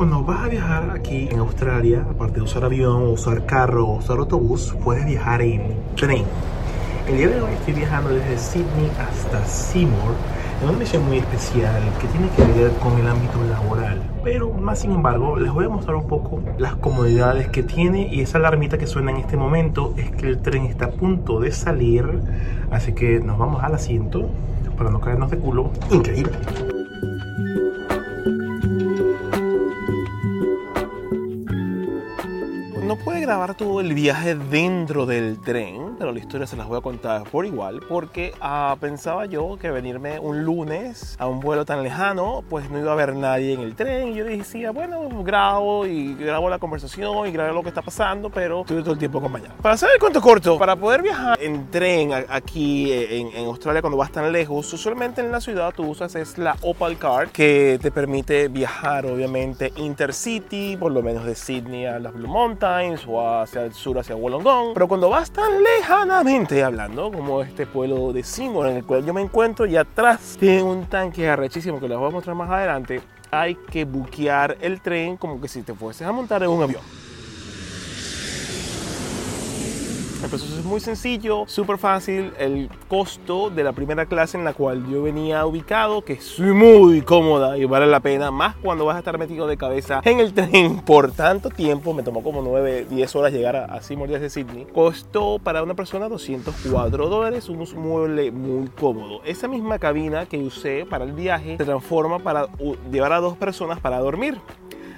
Cuando vas a viajar aquí en Australia, aparte de usar avión, usar carro o usar autobús, puedes viajar en tren. El día de hoy estoy viajando desde Sydney hasta Seymour en una misión muy especial que tiene que ver con el ámbito laboral. Pero más sin embargo, les voy a mostrar un poco las comodidades que tiene y esa alarmita que suena en este momento es que el tren está a punto de salir. Así que nos vamos al asiento para no caernos de culo. Increíble. Grabar todo el viaje dentro del tren, pero la historia se las voy a contar por igual, porque ah, pensaba yo que venirme un lunes a un vuelo tan lejano, pues no iba a haber nadie en el tren. Y yo decía, bueno, grabo y grabo la conversación y grabo lo que está pasando, pero estoy todo el tiempo acompañado. Para hacer el cuento corto, para poder viajar en tren aquí en, en Australia cuando vas tan lejos, usualmente en la ciudad tú usas es la Opal Card, que te permite viajar obviamente intercity, por lo menos de Sydney a las Blue Mountains o hacia el sur, hacia Wollongong. Pero cuando vas tan lejanamente hablando, como este pueblo de Seymour en el cual yo me encuentro, y atrás tiene un tanque arrechísimo que les voy a mostrar más adelante, hay que buquear el tren como que si te fueses a montar en un avión. Proceso es muy sencillo, súper fácil. El costo de la primera clase en la cual yo venía ubicado, que es muy cómoda y vale la pena, más cuando vas a estar metido de cabeza en el tren por tanto tiempo, me tomó como 9, 10 horas llegar a, a Seymour desde Sydney, costó para una persona 204 dólares, un mueble muy cómodo. Esa misma cabina que usé para el viaje se transforma para llevar a dos personas para dormir.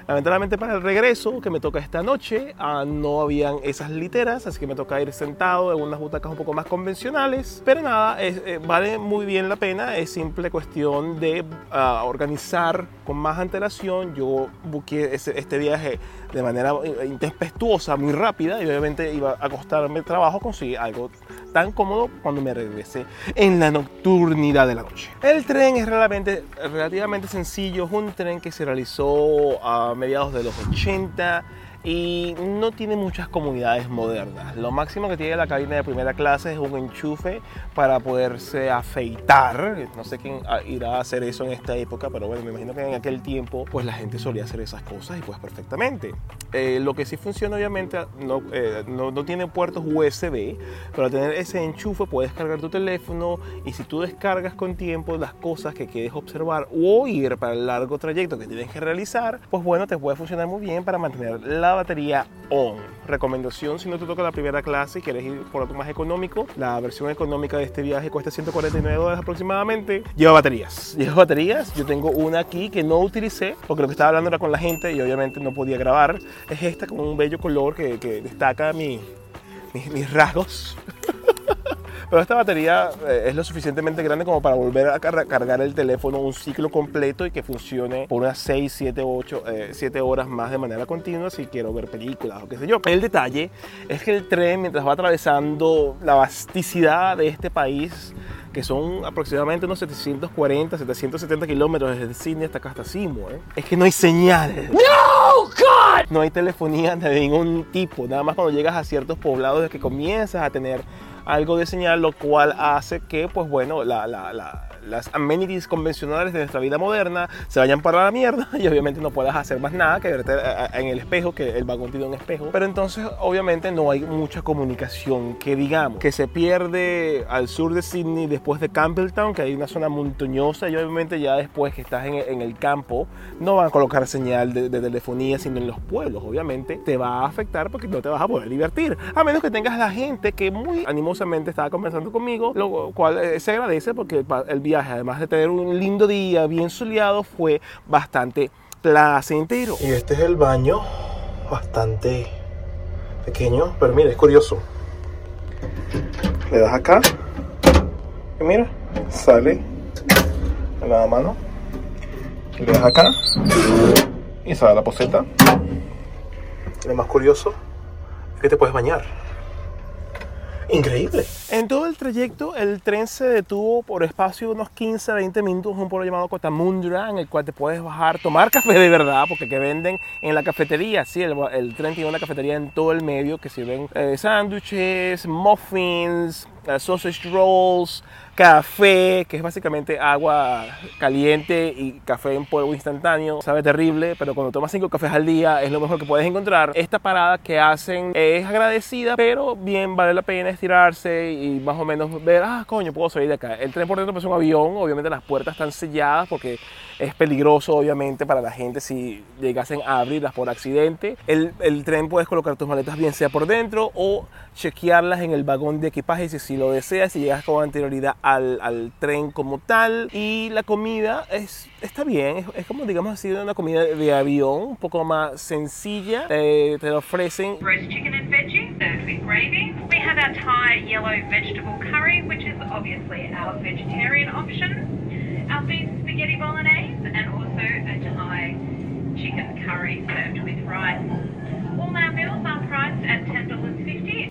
Lamentablemente para el regreso que me toca esta noche ah, no habían esas literas, así que me toca ir sentado en unas butacas un poco más convencionales. Pero nada, eh, vale muy bien la pena, es simple cuestión de ah, organizar con más antelación. Yo busqué este viaje de manera intempestuosa, muy rápida y obviamente iba a costarme trabajo conseguir algo tan cómodo cuando me regresé en la nocturnidad de la noche. El tren es relativamente, relativamente sencillo, es un tren que se realizó a mediados de los 80 y no tiene muchas comunidades modernas. Lo máximo que tiene la cabina de primera clase es un enchufe para poderse afeitar. No sé quién irá a hacer eso en esta época, pero bueno, me imagino que en aquel tiempo pues la gente solía hacer esas cosas y pues perfectamente. Eh, lo que sí funciona obviamente no, eh, no, no, tiene puertos USB, pero al tener ese enchufe puedes cargar tu teléfono y si tú descargas con tiempo las cosas que quieres observar o ir para el largo trayecto que tienes que realizar, pues bueno, te puede funcionar muy bien para mantener la batería on. Recomendación si no te toca la primera clase y quieres ir por algo más económico, la versión económica de este viaje cuesta 149 dólares aproximadamente. Lleva baterías. Lleva baterías. Yo tengo una aquí que no utilicé porque lo que estaba hablando era con la gente y obviamente no podía grabar. Es esta con un bello color que, destaca mi, mis rasgos. Pero esta batería eh, es lo suficientemente grande como para volver a cargar el teléfono un ciclo completo y que funcione por unas 6, 7, 8, 7 horas más de manera continua si quiero ver películas o qué sé yo. El detalle es que el tren, mientras va atravesando la vasticidad de este país, que son aproximadamente unos 740, 770 kilómetros desde Sydney hasta acá hasta Seymour, ¿eh? es que no hay señales. ¡No, God! No hay telefonía de ningún tipo. Nada más cuando llegas a ciertos poblados es que comienzas a tener algo de señal, lo cual hace que, pues bueno, la, la, las amenities convencionales de nuestra vida moderna se vayan para la mierda y obviamente no puedas hacer más nada que verte en el espejo, que el vagón tiene un espejo. Pero entonces obviamente no hay mucha comunicación que digamos, que se pierde al sur de Sydney después de Campbelltown, que hay una zona montañosa y obviamente ya después que estás en, el campo no van a colocar señal de, de, telefonía sino en los pueblos. Obviamente te va a afectar porque no te vas a poder divertir. A menos que tengas la gente que muy animosamente estaba conversando conmigo, lo cual eh, se agradece porque el además de tener un lindo día bien soleado, fue bastante placentero. Y este es el baño, bastante pequeño, pero mira, es curioso. Le das acá y mira, sale en la mano. Le das acá y sale la poseta. Lo más curioso es que te puedes bañar. Increíble. En todo el trayecto, el tren se detuvo por espacio de unos 15 20 minutos en un pueblo llamado Cotamundra, en el cual te puedes bajar, tomar café de verdad, porque que venden en la cafetería. Sí, el, tren tiene una cafetería en todo el medio que sirven eh, sándwiches, muffins, sausage rolls, café, que es básicamente agua caliente y café en polvo instantáneo. Sabe terrible, pero cuando tomas cinco cafés al día es lo mejor que puedes encontrar. Esta parada que hacen es agradecida, pero bien vale la pena estirarse y más o menos ver, ah, coño, puedo salir de acá. El tren por dentro es un avión, obviamente las puertas están selladas porque es peligroso, obviamente, para la gente si llegasen a abrirlas por accidente. El, el tren puedes colocar tus maletas bien sea por dentro o chequearlas en el vagón de equipaje si, si lo deseas, si llegas con anterioridad al, al, tren como tal. Y la comida es, está bien, es, es, como digamos así una comida de avión, un poco más sencilla. Te, te ofrecen... Roast chicken and veggie served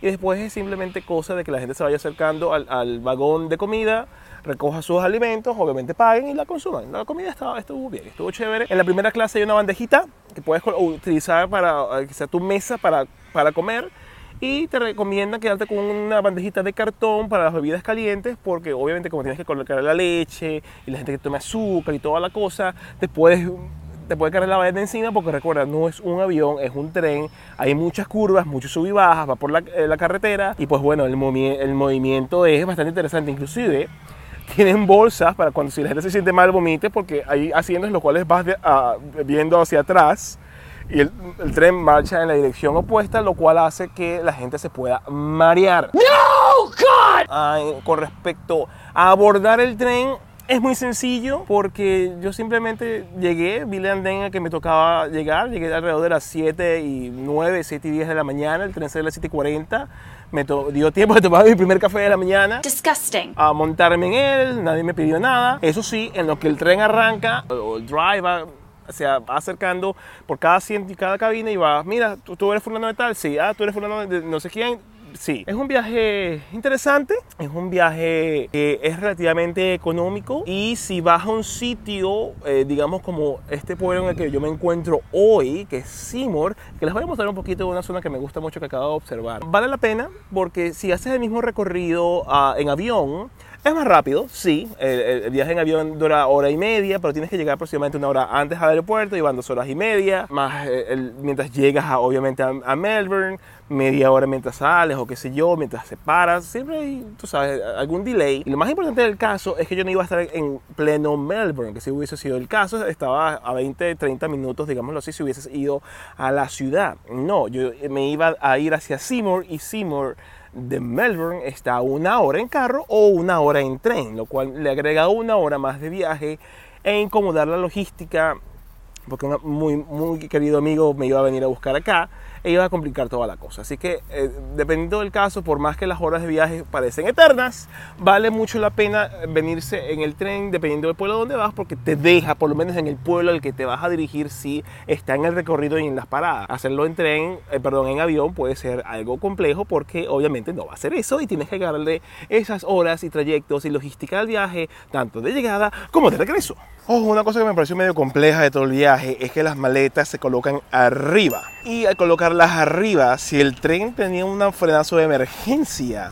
y después es simplemente cosa de que la gente se vaya acercando al, al, vagón de comida, recoja sus alimentos, obviamente paguen y la consuman. La comida estaba, estuvo bien, estuvo chévere. En la primera clase hay una bandejita que puedes utilizar para que sea tu mesa para, para comer y te recomiendan quedarte con una bandejita de cartón para las bebidas calientes porque obviamente como tienes que colocar la leche y la gente que tome azúcar y toda la cosa, te puedes te puede caer la vaina encima porque recuerda, no es un avión, es un tren, hay muchas curvas, muchos sub y bajas, va por la, eh, la carretera y pues bueno, el, movi el movimiento es bastante interesante, inclusive tienen bolsas para cuando si la gente se siente mal vomite porque hay asientos en los cuales vas de, viendo hacia atrás y el, el, tren marcha en la dirección opuesta, lo cual hace que la gente se pueda marear. ¡No, God! Ay, con respecto a abordar el tren, es muy sencillo porque yo simplemente llegué, vi la andén que me tocaba llegar, llegué alrededor de las 7 y 9, 7 y 10 de la mañana, el tren salió a las 7 y 40, me dio tiempo de tomar mi primer café de la mañana. Disgusting. A montarme en él, nadie me pidió nada. Eso sí, en lo que el tren arranca, o el drive va, se va acercando por cada asiento y cada cabina y va, mira, ¿tú, tú eres fulano de tal, sí, ah, tú eres fulano de no sé quién, sí, es un viaje interesante, es un viaje que es relativamente económico y si vas a un sitio, eh, digamos como este pueblo en el que yo me encuentro hoy, que es Seymour, que les voy a mostrar un poquito de una zona que me gusta mucho que acabo de observar. Vale la pena porque si haces el mismo recorrido uh, en avión, es más rápido, sí. El, viaje en avión dura hora y media, pero tienes que llegar aproximadamente una hora antes al aeropuerto y van dos horas y media. Más eh, mientras llegas, a, obviamente, a, Melbourne, media hora mientras sales o qué sé yo, mientras se paras. Siempre hay, tú sabes, algún delay. Lo más importante del caso es que yo no iba a estar en pleno Melbourne, que si hubiese sido el caso, estaba a 20, 30 minutos, digámoslo así, si hubieses ido a la ciudad. No, yo me iba a ir hacia Seymour y Seymour de Melbourne está una hora en carro o una hora en tren, lo cual le agrega una hora más de viaje e incomodar la logística, porque un muy, muy querido amigo me iba a venir a buscar acá e iba a complicar toda la cosa. Así que eh, dependiendo del caso, por más que las horas de viaje parecen eternas, vale mucho la pena venirse en el tren dependiendo del pueblo donde vas porque te deja, por lo menos en el pueblo al que te vas a dirigir, si está en el recorrido y en las paradas. Hacerlo en tren, eh, perdón, en avión puede ser algo complejo porque obviamente no va a ser eso y tienes que darle esas horas y trayectos y logística del viaje, tanto de llegada como de regreso. Oh, una cosa que me pareció medio compleja de todo el viaje es que las maletas se colocan arriba. Y al colocarlas arriba, si el tren tenía un frenazo de emergencia,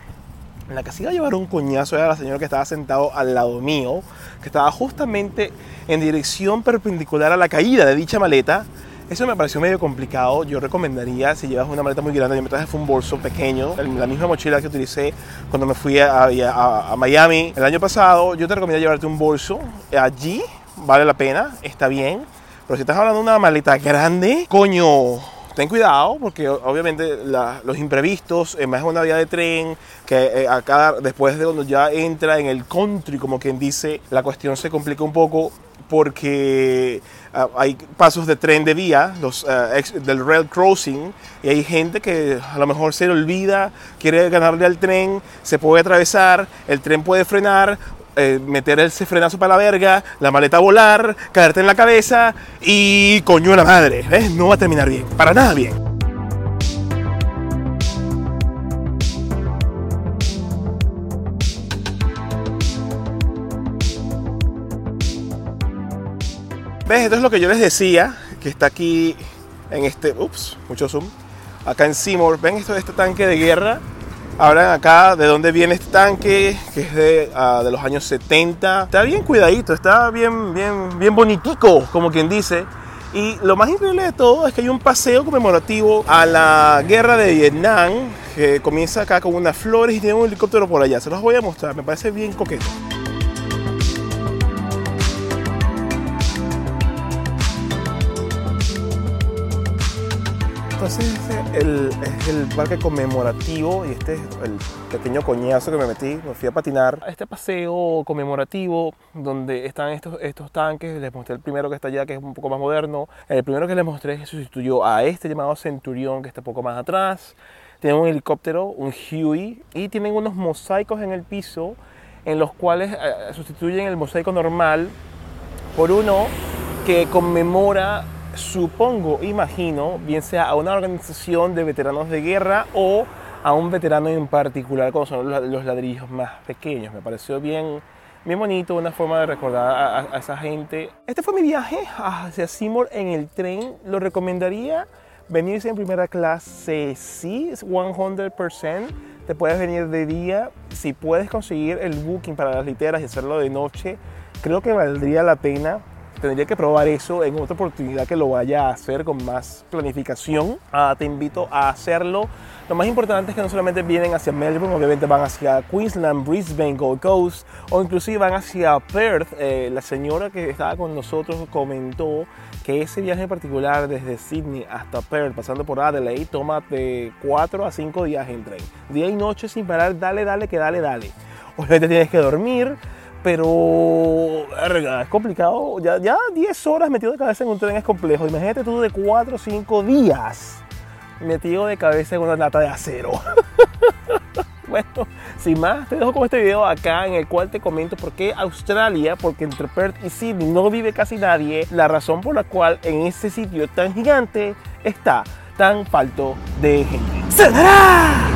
la que se iba a llevar un coñazo era la señora que estaba sentado al lado mío, que estaba justamente en dirección perpendicular a la caída de dicha maleta. Eso me pareció medio complicado. Yo recomendaría, si llevas una maleta muy grande, yo me traje un bolso pequeño, la misma mochila que utilicé cuando me fui a, a, a Miami el año pasado. Yo te recomiendo llevarte un bolso allí, vale la pena, está bien. Pero si estás hablando de una maleta grande, coño, ten cuidado porque obviamente los imprevistos, eh, más una vía de tren, que eh, después de cuando ya entra en el country, como quien dice, la cuestión se complica un poco porque uh, hay pasos de tren de vía, los, uh, del rail crossing, y hay gente que a lo mejor se le olvida, quiere ganarle al tren, se puede atravesar, el tren puede frenar, eh, meter ese frenazo para la verga, la maleta a volar, caerte en la cabeza y coño la madre, ¿ves? No va a terminar bien, para nada bien. ¿Ves? Esto es lo que yo les decía, que está aquí en este, ups, mucho zoom, acá en Seymour. ¿Ven esto, este tanque de guerra? Hablan acá de dónde viene este tanque, que es de, ah, de los años 70. Está bien cuidadito, está bien, bien, bien bonitico, como quien dice. Y lo más increíble de todo es que hay un paseo conmemorativo a la guerra de Vietnam, que comienza acá con unas flores y tiene un helicóptero por allá. Se los voy a mostrar, me parece bien coqueto. Entonces el, es el parque conmemorativo y este es el pequeño coñazo que me metí, me fui a patinar. Este paseo conmemorativo donde están estos, estos tanques, les mostré el primero que está allá que es un poco más moderno. El primero que les mostré que sustituyó a este llamado Centurión que está un poco más atrás. Tienen un helicóptero, un Huey y tienen unos mosaicos en el piso en los cuales eh, sustituyen el mosaico normal por uno que conmemora supongo, imagino, bien sea a una organización de veteranos de guerra o a un veterano en particular, como son los ladrillos más pequeños. Me pareció bien, bien bonito, una forma de recordar a, esa gente. Este fue mi viaje hacia Seymour en el tren. Lo recomendaría venirse en primera clase, sí, 100%. Te puedes venir de día. Si puedes conseguir el booking para las literas y hacerlo de noche, creo que valdría la pena tendría que probar eso en otra oportunidad que lo vaya a hacer con más planificación. Ah, te invito a hacerlo. Lo más importante es que no solamente vienen hacia Melbourne, obviamente van hacia Queensland, Brisbane, Gold Coast o inclusive van hacia Perth. Eh, la señora que estaba con nosotros comentó que ese viaje en particular desde Sydney hasta Perth, pasando por Adelaide, toma de 4 a 5 días en tren. Día y noche sin parar, dale, dale, que dale, dale. Obviamente tienes que dormir, pero es complicado. Ya, ya 10 horas metido de cabeza en un tren es complejo. Imagínate tú de 4 o 5 días metido de cabeza en una lata de acero. bueno, sin más, te dejo con este video acá en el cual te comento por qué Australia, porque entre Perth y Sydney no vive casi nadie, la razón por la cual en este sitio tan gigante está tan falto de gente. ¡Se dará!